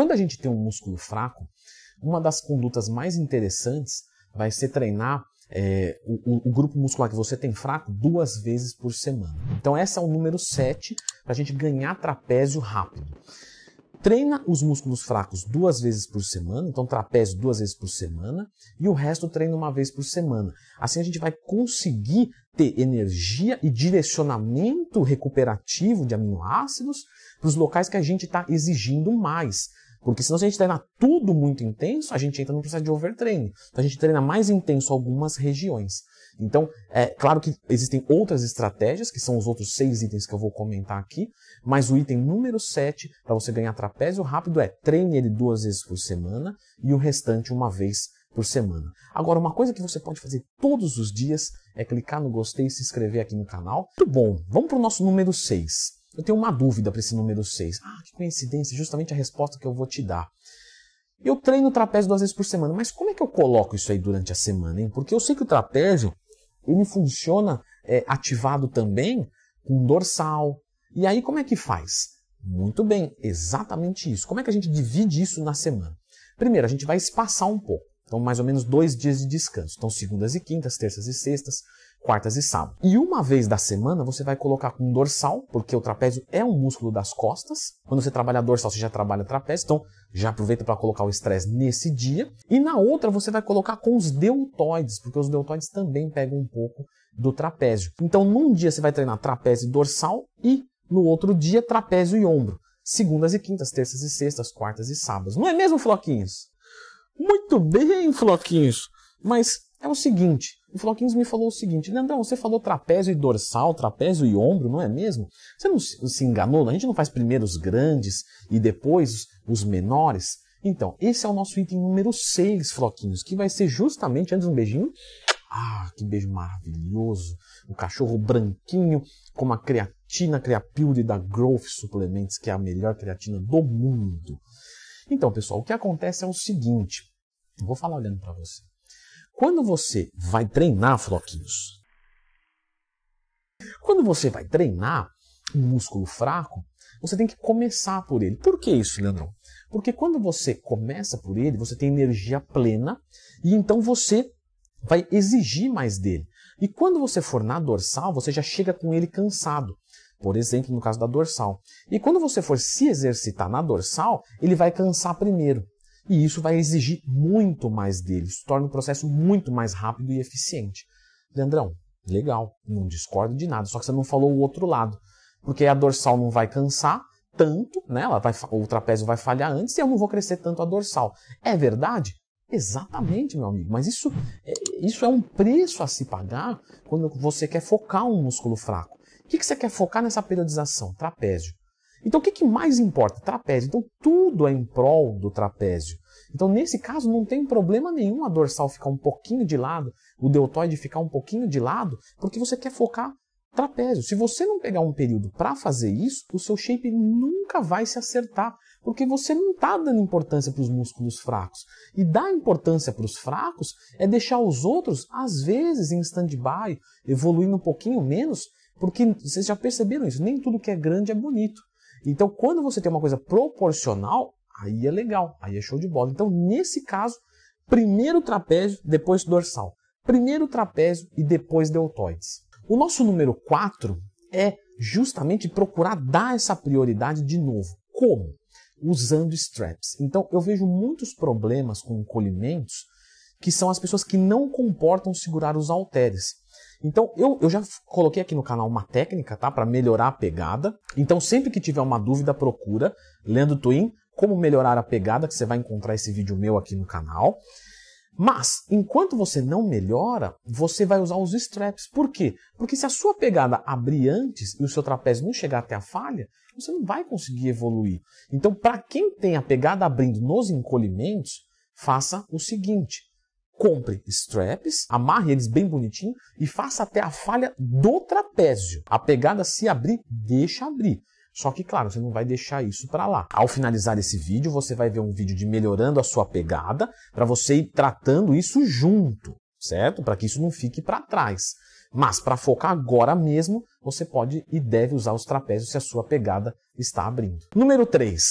Quando a gente tem um músculo fraco, uma das condutas mais interessantes vai ser treinar é, o, o, grupo muscular que você tem fraco duas vezes por semana. Então, esse é o número 7 para a gente ganhar trapézio rápido. Treina os músculos fracos duas vezes por semana, então trapézio duas vezes por semana, e o resto treina uma vez por semana. Assim a gente vai conseguir ter energia e direcionamento recuperativo de aminoácidos para os locais que a gente está exigindo mais. Porque senão se a gente treinar tudo muito intenso, a gente entra no processo de overtraining. Então a gente treina mais intenso algumas regiões. Então, é claro que existem outras estratégias, que são os outros seis itens que eu vou comentar aqui, mas o item número 7, para você ganhar trapézio rápido, é treine ele duas vezes por semana e o restante uma vez por semana. Agora, uma coisa que você pode fazer todos os dias é clicar no gostei e se inscrever aqui no canal. Muito bom, vamos para o nosso número 6. Eu tenho uma dúvida para esse número 6. Ah, que coincidência, justamente a resposta que eu vou te dar. Eu treino trapézio duas vezes por semana, mas como é que eu coloco isso aí durante a semana, hein? Porque eu sei que o trapézio, ele funciona é, ativado também com dorsal. E aí como é que faz? Muito bem, exatamente isso. Como é que a gente divide isso na semana? Primeiro, a gente vai espaçar um pouco. Então, mais ou menos dois dias de descanso. Então, segundas e quintas, terças e sextas, quartas e sábados. E uma vez da semana você vai colocar com dorsal, porque o trapézio é um músculo das costas. Quando você trabalha dorsal, você já trabalha trapézio, então já aproveita para colocar o estresse nesse dia. E na outra você vai colocar com os deltoides, porque os deltoides também pegam um pouco do trapézio. Então num dia você vai treinar trapézio e dorsal e no outro dia trapézio e ombro. Segundas e quintas, terças e sextas, quartas e sábados. Não é mesmo, Floquinhos? Muito bem, Floquinhos. Mas é o seguinte, o Floquinhos me falou o seguinte, Leandrão, você falou trapézio e dorsal, trapézio e ombro, não é mesmo? Você não se enganou? A gente não faz primeiro os grandes e depois os menores? Então, esse é o nosso item número 6, Floquinhos, que vai ser justamente, antes um beijinho, ah, que beijo maravilhoso, o cachorro branquinho com uma creatina creapilde da Growth Suplements, que é a melhor creatina do mundo. Então, pessoal, o que acontece é o seguinte, vou falar olhando para você. Quando você vai treinar, floquinhos, quando você vai treinar um músculo fraco, você tem que começar por ele. Por que isso, Leandrão? Porque quando você começa por ele, você tem energia plena e então você vai exigir mais dele. E quando você for na dorsal, você já chega com ele cansado. Por exemplo, no caso da dorsal. E quando você for se exercitar na dorsal, ele vai cansar primeiro. E isso vai exigir muito mais dele. Isso torna o processo muito mais rápido e eficiente. Leandrão, legal, não discordo de nada, só que você não falou o outro lado. Porque a dorsal não vai cansar tanto, né? Ela vai, o trapézio vai falhar antes e eu não vou crescer tanto a dorsal. É verdade? Exatamente, meu amigo. Mas isso é, isso é um preço a se pagar quando você quer focar um músculo fraco. O que, que você quer focar nessa periodização? Trapézio. Então o que, que mais importa? Trapézio. Então tudo é em prol do trapézio. Então nesse caso não tem problema nenhum a dorsal ficar um pouquinho de lado, o deltoide ficar um pouquinho de lado, porque você quer focar trapézio. Se você não pegar um período para fazer isso, o seu shape nunca vai se acertar, porque você não está dando importância para os músculos fracos. E dar importância para os fracos é deixar os outros, às vezes, em stand-by, evoluindo um pouquinho menos, porque vocês já perceberam isso, nem tudo que é grande é bonito. Então, quando você tem uma coisa proporcional, aí é legal, aí é show de bola. Então, nesse caso, primeiro trapézio, depois dorsal. Primeiro trapézio e depois deltoides. O nosso número 4 é justamente procurar dar essa prioridade de novo. Como? Usando straps. Então, eu vejo muitos problemas com encolhimentos que são as pessoas que não comportam segurar os halteres. Então, eu, eu já coloquei aqui no canal uma técnica, tá? Para melhorar a pegada. Então, sempre que tiver uma dúvida, procura Leandro Twin, como melhorar a pegada, que você vai encontrar esse vídeo meu aqui no canal. Mas, enquanto você não melhora, você vai usar os straps. Por quê? Porque se a sua pegada abrir antes e o seu trapézio não chegar até a falha, você não vai conseguir evoluir. Então, para quem tem a pegada abrindo nos encolhimentos, faça o seguinte: compre straps, amarre eles bem bonitinho e faça até a falha do trapézio. A pegada se abrir, deixa abrir. Só que, claro, você não vai deixar isso para lá. Ao finalizar esse vídeo, você vai ver um vídeo de melhorando a sua pegada para você ir tratando isso junto, certo? Para que isso não fique para trás. Mas para focar agora mesmo, você pode e deve usar os trapézios se a sua pegada está abrindo. Número 3.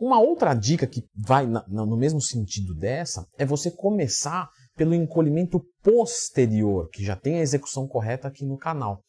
Uma outra dica que vai na, no mesmo sentido dessa é você começar pelo encolhimento posterior, que já tem a execução correta aqui no canal.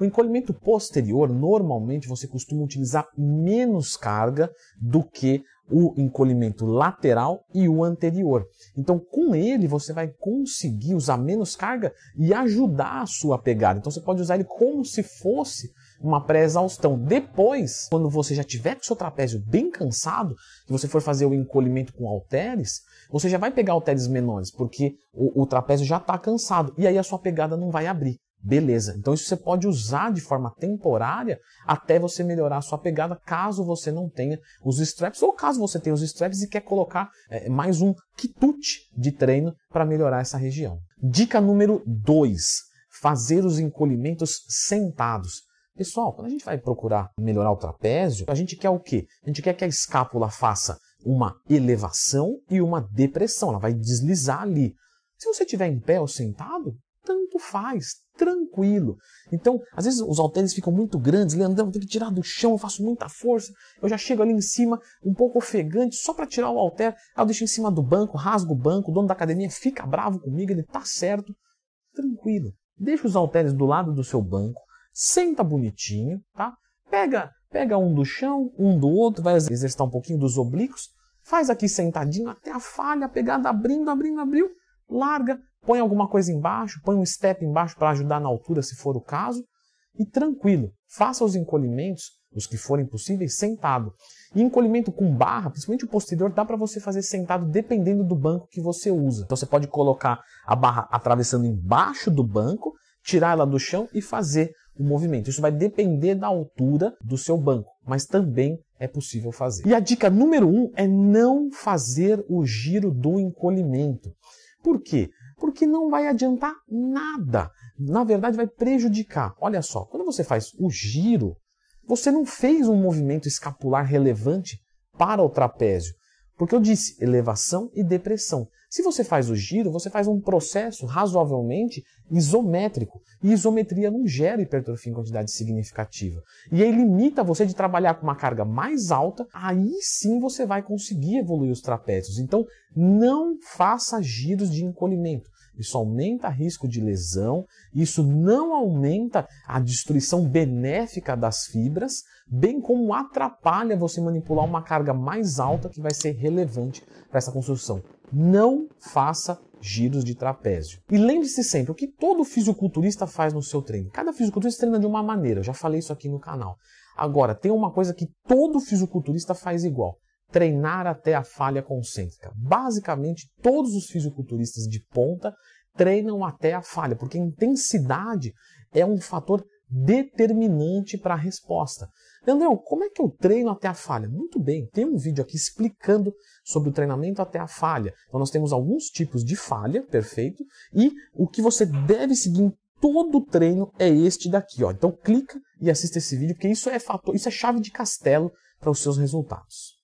O encolhimento posterior, normalmente você costuma utilizar menos carga do que o encolhimento lateral e o anterior. Então, com ele, você vai conseguir usar menos carga e ajudar a sua pegada. Então, você pode usar ele como se fosse uma pré-exaustão. Depois, quando você já tiver com o seu trapézio bem cansado, que você for fazer o encolhimento com halteres, você já vai pegar halteres menores, porque o, o trapézio já está cansado. E aí a sua pegada não vai abrir. Beleza. Então isso você pode usar de forma temporária até você melhorar a sua pegada, caso você não tenha os straps, ou caso você tenha os straps e quer colocar é, mais um quitute de treino para melhorar essa região. Dica número 2. Fazer os encolhimentos sentados. Pessoal, quando a gente vai procurar melhorar o trapézio, a gente quer o quê? A gente quer que a escápula faça uma elevação e uma depressão. Ela vai deslizar ali. Se você estiver em pé ou sentado, tanto faz, tranquilo. Então, às vezes os halteres ficam muito grandes, Leandrão, tenho que tirar do chão, eu faço muita força, eu já chego ali em cima, um pouco ofegante, só para tirar o halter, eu deixo em cima do banco, rasgo o banco, o dono da academia fica bravo comigo, ele tá certo. Tranquilo. Deixa os halteres do lado do seu banco, senta bonitinho, tá? Pega, pega um do chão, um do outro, vai exercitar um pouquinho dos oblíquos, faz aqui sentadinho até a falha, pegada abrindo, abrindo, abriu, larga, põe alguma coisa embaixo, põe um step embaixo para ajudar na altura se for o caso, e tranquilo, faça os encolhimentos, os que forem possíveis, sentado. E encolhimento com barra, principalmente o posterior, dá para você fazer sentado dependendo do banco que você usa. Então você pode colocar a barra atravessando embaixo do banco, tirar ela do chão e fazer o movimento. Isso vai depender da altura do seu banco, mas também é possível fazer. E a dica número um é não fazer o giro do encolhimento. Por quê? Porque não vai adiantar nada. Na verdade, vai prejudicar. Olha só, quando você faz o giro, você não fez um movimento escapular relevante para o trapézio. Porque eu disse elevação e depressão. Se você faz o giro, você faz um processo razoavelmente isométrico. E isometria não gera hipertrofia em quantidade significativa. E aí limita você de trabalhar com uma carga mais alta, aí sim você vai conseguir evoluir os trapézios. Então, não faça giros de encolhimento. Isso aumenta risco de lesão, isso não aumenta a destruição benéfica das fibras, bem como atrapalha você manipular uma carga mais alta que vai ser relevante para essa construção não faça giros de trapézio. E lembre-se sempre, o que todo fisiculturista faz no seu treino. Cada fisiculturista treina de uma maneira, eu já falei isso aqui no canal. Agora, tem uma coisa que todo fisiculturista faz igual. Treinar até a falha concêntrica. Basicamente, todos os fisiculturistas de ponta treinam até a falha, porque a intensidade é um fator determinante para a resposta. Leandrão, como é que eu treino até a falha? Muito bem, tem um vídeo aqui explicando sobre o treinamento até a falha. Então nós temos alguns tipos de falha, perfeito, e o que você deve seguir em todo o treino é este daqui, ó. Então clica e assista esse vídeo, porque isso é fator, isso é chave de castelo para os seus resultados.